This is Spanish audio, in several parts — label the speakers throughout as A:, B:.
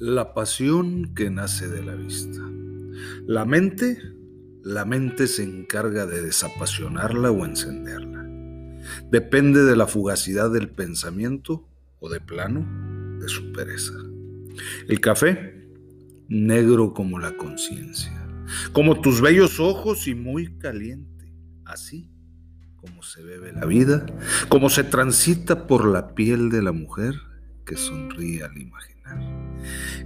A: La pasión que nace de la vista. La mente, la mente se encarga de desapasionarla o encenderla. Depende de la fugacidad del pensamiento o de plano de su pereza. El café, negro como la conciencia, como tus bellos ojos y muy caliente, así como se bebe la vida, como se transita por la piel de la mujer que sonríe al imaginar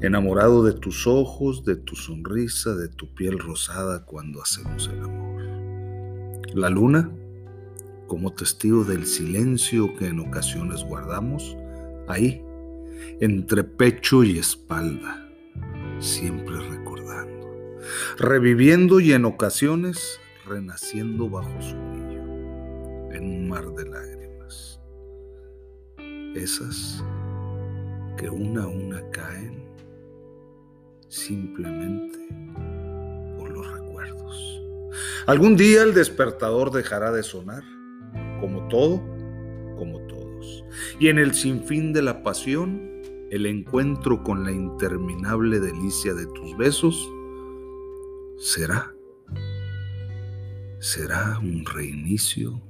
A: enamorado de tus ojos, de tu sonrisa, de tu piel rosada cuando hacemos el amor. La luna, como testigo del silencio que en ocasiones guardamos, ahí, entre pecho y espalda, siempre recordando, reviviendo y en ocasiones renaciendo bajo su brillo, en un mar de lágrimas. Esas que una a una caen simplemente por los recuerdos. Algún día el despertador dejará de sonar, como todo, como todos. Y en el sinfín de la pasión, el encuentro con la interminable delicia de tus besos será, será un reinicio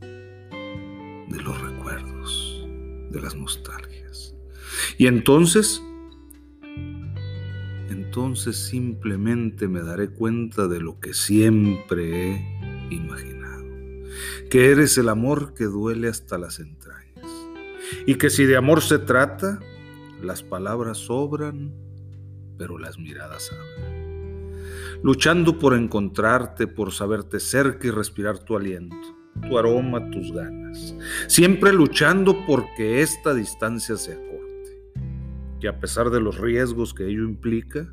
A: de los recuerdos, de las nostalgias. Y entonces, entonces simplemente me daré cuenta de lo que siempre he imaginado, que eres el amor que duele hasta las entrañas, y que si de amor se trata, las palabras sobran, pero las miradas hablan. Luchando por encontrarte, por saberte cerca y respirar tu aliento, tu aroma, tus ganas. Siempre luchando porque esta distancia sea que a pesar de los riesgos que ello implica,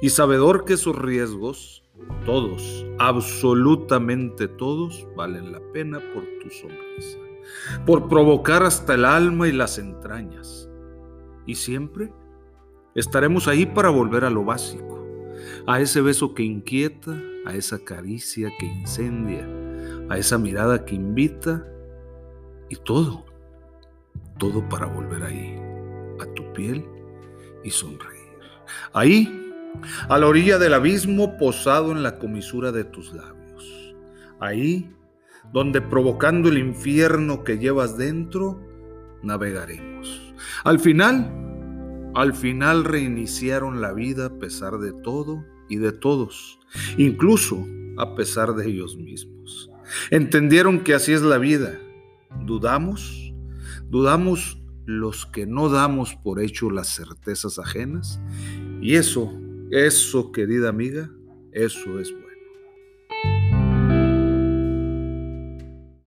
A: y sabedor que esos riesgos, todos, absolutamente todos, valen la pena por tu sonrisa, por provocar hasta el alma y las entrañas. Y siempre estaremos ahí para volver a lo básico, a ese beso que inquieta, a esa caricia que incendia, a esa mirada que invita, y todo, todo para volver ahí, a tu piel y sonreír. Ahí, a la orilla del abismo posado en la comisura de tus labios. Ahí, donde provocando el infierno que llevas dentro, navegaremos. Al final, al final reiniciaron la vida a pesar de todo y de todos, incluso a pesar de ellos mismos. Entendieron que así es la vida. Dudamos, dudamos los que no damos por hecho las certezas ajenas. Y eso, eso, querida amiga, eso es bueno.